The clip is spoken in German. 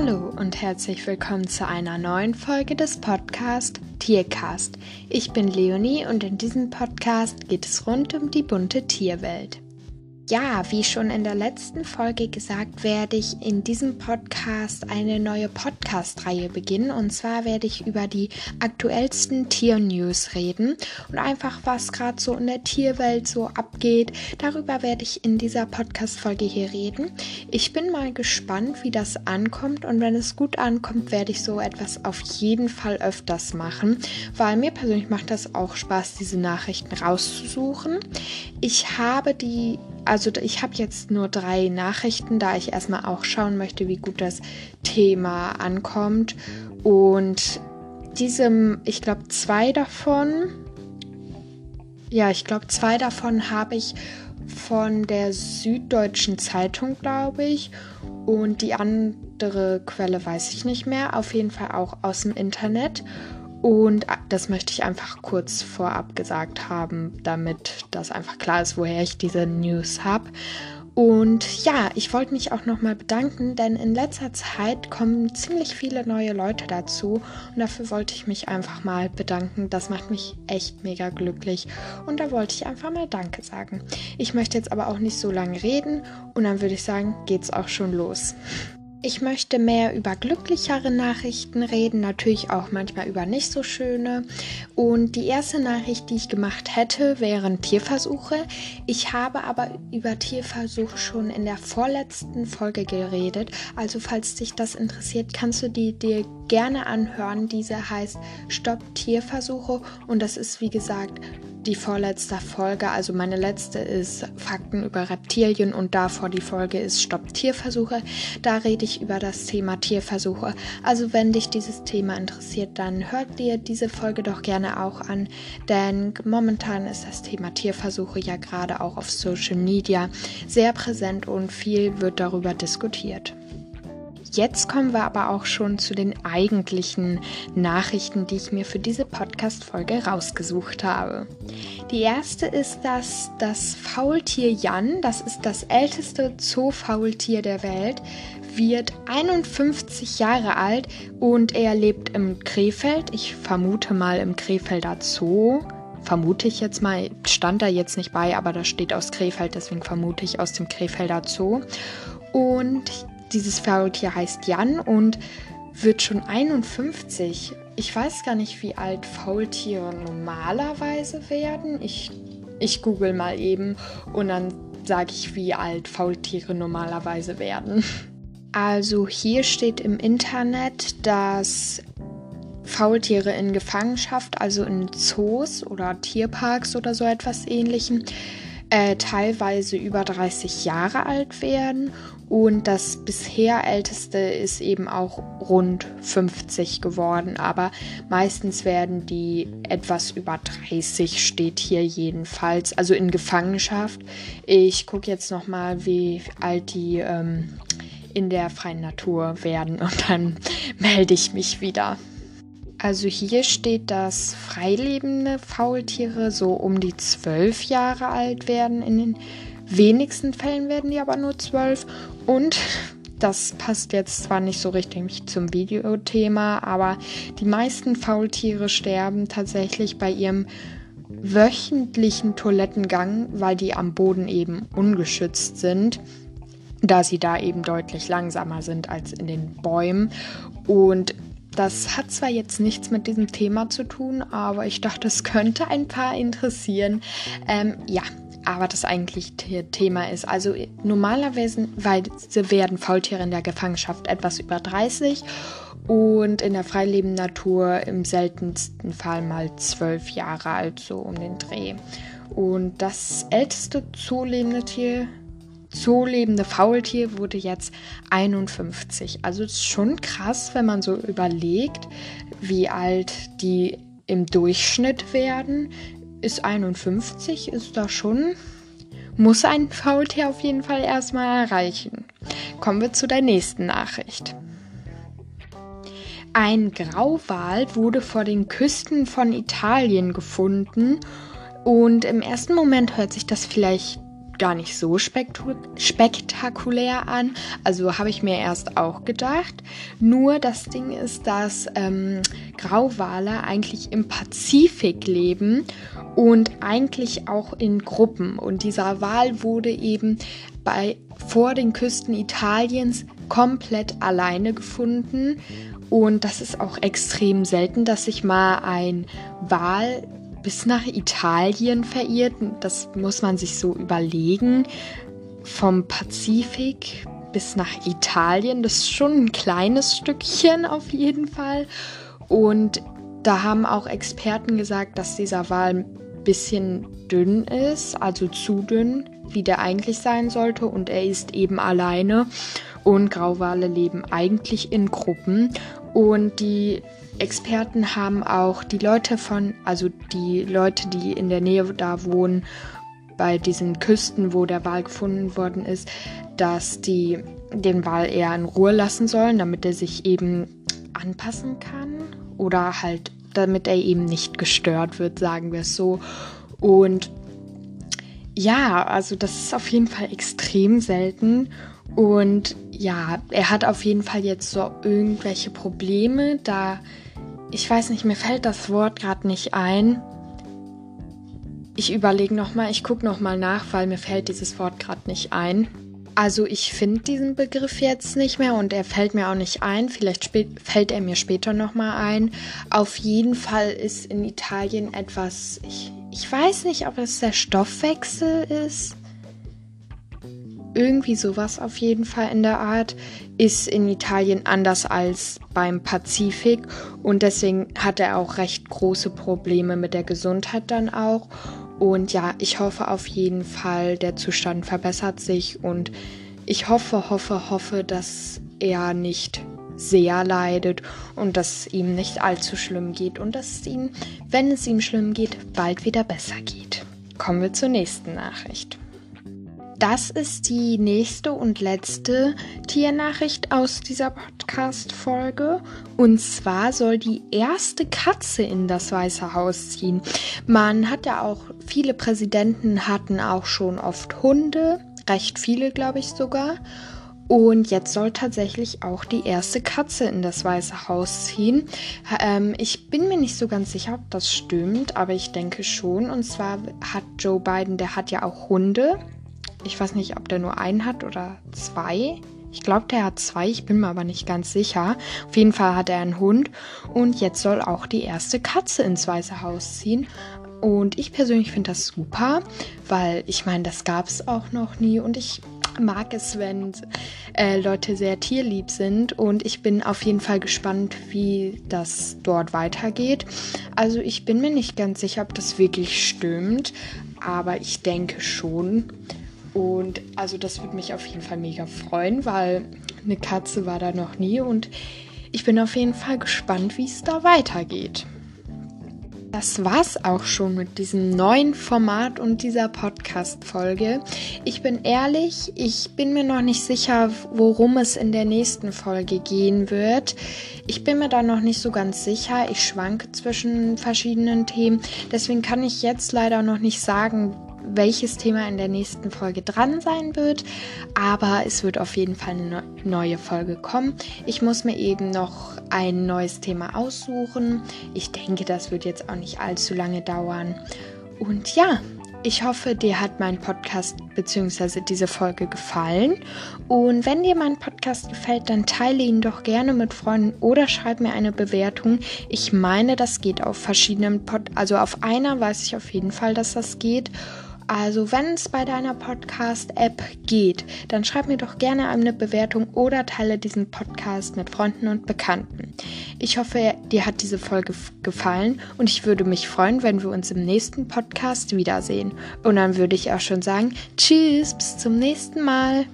Hallo und herzlich willkommen zu einer neuen Folge des Podcasts Tiercast. Ich bin Leonie und in diesem Podcast geht es rund um die bunte Tierwelt. Ja, wie schon in der letzten Folge gesagt, werde ich in diesem Podcast eine neue Podcast-Reihe beginnen. Und zwar werde ich über die aktuellsten Tiernews reden und einfach, was gerade so in der Tierwelt so abgeht. Darüber werde ich in dieser Podcast-Folge hier reden. Ich bin mal gespannt, wie das ankommt. Und wenn es gut ankommt, werde ich so etwas auf jeden Fall öfters machen, weil mir persönlich macht das auch Spaß, diese Nachrichten rauszusuchen. Ich habe die also ich habe jetzt nur drei Nachrichten, da ich erstmal auch schauen möchte, wie gut das Thema ankommt. Und diesem, ich glaube, zwei davon, ja, ich glaube, zwei davon habe ich von der Süddeutschen Zeitung, glaube ich. Und die andere Quelle weiß ich nicht mehr. Auf jeden Fall auch aus dem Internet. Und das möchte ich einfach kurz vorab gesagt haben, damit das einfach klar ist, woher ich diese News habe. Und ja, ich wollte mich auch nochmal bedanken, denn in letzter Zeit kommen ziemlich viele neue Leute dazu und dafür wollte ich mich einfach mal bedanken. Das macht mich echt mega glücklich und da wollte ich einfach mal Danke sagen. Ich möchte jetzt aber auch nicht so lange reden und dann würde ich sagen, geht's auch schon los. Ich möchte mehr über glücklichere Nachrichten reden, natürlich auch manchmal über nicht so schöne. Und die erste Nachricht, die ich gemacht hätte, wären Tierversuche. Ich habe aber über Tierversuche schon in der vorletzten Folge geredet. Also falls dich das interessiert, kannst du die dir gerne anhören. Diese heißt Stopp Tierversuche und das ist wie gesagt die vorletzte Folge, also meine letzte ist Fakten über Reptilien und davor die Folge ist Stopp Tierversuche. Da rede ich über das Thema Tierversuche. Also wenn dich dieses Thema interessiert, dann hört dir diese Folge doch gerne auch an, denn momentan ist das Thema Tierversuche ja gerade auch auf Social Media sehr präsent und viel wird darüber diskutiert. Jetzt kommen wir aber auch schon zu den eigentlichen Nachrichten, die ich mir für diese Podcast-Folge rausgesucht habe. Die erste ist, dass das Faultier Jan, das ist das älteste Zoofaultier der Welt, wird 51 Jahre alt und er lebt im Krefeld. Ich vermute mal im Krefelder Zoo vermute ich jetzt mal, stand da jetzt nicht bei, aber das steht aus Krefeld, deswegen vermute ich aus dem Krefelder Zoo. Und dieses Faultier heißt Jan und wird schon 51. Ich weiß gar nicht, wie alt Faultiere normalerweise werden. Ich, ich google mal eben und dann sage ich, wie alt Faultiere normalerweise werden. Also hier steht im Internet, dass Faultiere in Gefangenschaft, also in Zoos oder Tierparks oder so etwas ähnlichem, äh, teilweise über 30 Jahre alt werden und das bisher älteste ist eben auch rund 50 geworden, aber meistens werden die etwas über 30, steht hier jedenfalls, also in Gefangenschaft. Ich gucke jetzt nochmal, wie alt die ähm, in der freien Natur werden und dann melde ich mich wieder. Also hier steht, dass freilebende Faultiere so um die zwölf Jahre alt werden. In den wenigsten Fällen werden die aber nur zwölf. Und das passt jetzt zwar nicht so richtig zum Videothema, aber die meisten Faultiere sterben tatsächlich bei ihrem wöchentlichen Toilettengang, weil die am Boden eben ungeschützt sind, da sie da eben deutlich langsamer sind als in den Bäumen. Und das hat zwar jetzt nichts mit diesem Thema zu tun, aber ich dachte, es könnte ein paar interessieren. Ähm, ja, aber das eigentliche Thema ist. Also normalerweise werden Faultiere in der Gefangenschaft etwas über 30 und in der freilebenden Natur im seltensten Fall mal 12 Jahre alt, so um den Dreh. Und das älteste zulebende Tier zoolebende Faultier wurde jetzt 51. Also es ist schon krass, wenn man so überlegt, wie alt die im Durchschnitt werden. Ist 51, ist da schon, muss ein Faultier auf jeden Fall erstmal erreichen. Kommen wir zu der nächsten Nachricht. Ein Grauwal wurde vor den Küsten von Italien gefunden und im ersten Moment hört sich das vielleicht gar nicht so spektakulär an. Also habe ich mir erst auch gedacht. Nur das Ding ist, dass ähm, Grauwale eigentlich im Pazifik leben und eigentlich auch in Gruppen. Und dieser Wal wurde eben bei, vor den Küsten Italiens komplett alleine gefunden. Und das ist auch extrem selten, dass sich mal ein Wal bis nach Italien verirrt. Das muss man sich so überlegen. Vom Pazifik bis nach Italien, das ist schon ein kleines Stückchen auf jeden Fall. Und da haben auch Experten gesagt, dass dieser Wal ein bisschen dünn ist, also zu dünn, wie der eigentlich sein sollte. Und er ist eben alleine. Und Grauwale leben eigentlich in Gruppen. Und die Experten haben auch die Leute von, also die Leute, die in der Nähe da wohnen, bei diesen Küsten, wo der Wal gefunden worden ist, dass die den Wal eher in Ruhe lassen sollen, damit er sich eben anpassen kann oder halt damit er eben nicht gestört wird, sagen wir es so. Und ja, also das ist auf jeden Fall extrem selten und ja, er hat auf jeden Fall jetzt so irgendwelche Probleme, da ich weiß nicht, mir fällt das Wort gerade nicht ein. Ich überlege nochmal, ich gucke nochmal nach, weil mir fällt dieses Wort gerade nicht ein. Also ich finde diesen Begriff jetzt nicht mehr und er fällt mir auch nicht ein. Vielleicht fällt er mir später nochmal ein. Auf jeden Fall ist in Italien etwas, ich, ich weiß nicht, ob es der Stoffwechsel ist irgendwie sowas auf jeden Fall in der Art, ist in Italien anders als beim Pazifik und deswegen hat er auch recht große Probleme mit der Gesundheit dann auch. Und ja, ich hoffe auf jeden Fall, der Zustand verbessert sich und ich hoffe, hoffe, hoffe, dass er nicht sehr leidet und dass ihm nicht allzu schlimm geht und dass es ihm, wenn es ihm schlimm geht, bald wieder besser geht. Kommen wir zur nächsten Nachricht. Das ist die nächste und letzte Tiernachricht aus dieser Podcast-Folge. Und zwar soll die erste Katze in das Weiße Haus ziehen. Man hat ja auch, viele Präsidenten hatten auch schon oft Hunde, recht viele, glaube ich sogar. Und jetzt soll tatsächlich auch die erste Katze in das Weiße Haus ziehen. Ähm, ich bin mir nicht so ganz sicher, ob das stimmt, aber ich denke schon. Und zwar hat Joe Biden, der hat ja auch Hunde. Ich weiß nicht, ob der nur einen hat oder zwei. Ich glaube, der hat zwei, ich bin mir aber nicht ganz sicher. Auf jeden Fall hat er einen Hund und jetzt soll auch die erste Katze ins Weiße Haus ziehen. Und ich persönlich finde das super, weil ich meine, das gab es auch noch nie und ich mag es, wenn äh, Leute sehr tierlieb sind und ich bin auf jeden Fall gespannt, wie das dort weitergeht. Also ich bin mir nicht ganz sicher, ob das wirklich stimmt, aber ich denke schon. Und also das würde mich auf jeden Fall mega freuen, weil eine Katze war da noch nie und ich bin auf jeden Fall gespannt, wie es da weitergeht. Das war's auch schon mit diesem neuen Format und dieser Podcast-Folge. Ich bin ehrlich, ich bin mir noch nicht sicher, worum es in der nächsten Folge gehen wird. Ich bin mir da noch nicht so ganz sicher. Ich schwanke zwischen verschiedenen Themen. Deswegen kann ich jetzt leider noch nicht sagen, welches Thema in der nächsten Folge dran sein wird, aber es wird auf jeden Fall eine neue Folge kommen. Ich muss mir eben noch ein neues Thema aussuchen. Ich denke, das wird jetzt auch nicht allzu lange dauern. Und ja, ich hoffe, dir hat mein Podcast bzw. diese Folge gefallen. Und wenn dir mein Podcast gefällt, dann teile ihn doch gerne mit Freunden oder schreib mir eine Bewertung. Ich meine, das geht auf verschiedenen Pod also auf einer weiß ich auf jeden Fall, dass das geht. Also, wenn es bei deiner Podcast-App geht, dann schreib mir doch gerne eine Bewertung oder teile diesen Podcast mit Freunden und Bekannten. Ich hoffe, dir hat diese Folge gefallen und ich würde mich freuen, wenn wir uns im nächsten Podcast wiedersehen. Und dann würde ich auch schon sagen, tschüss, bis zum nächsten Mal.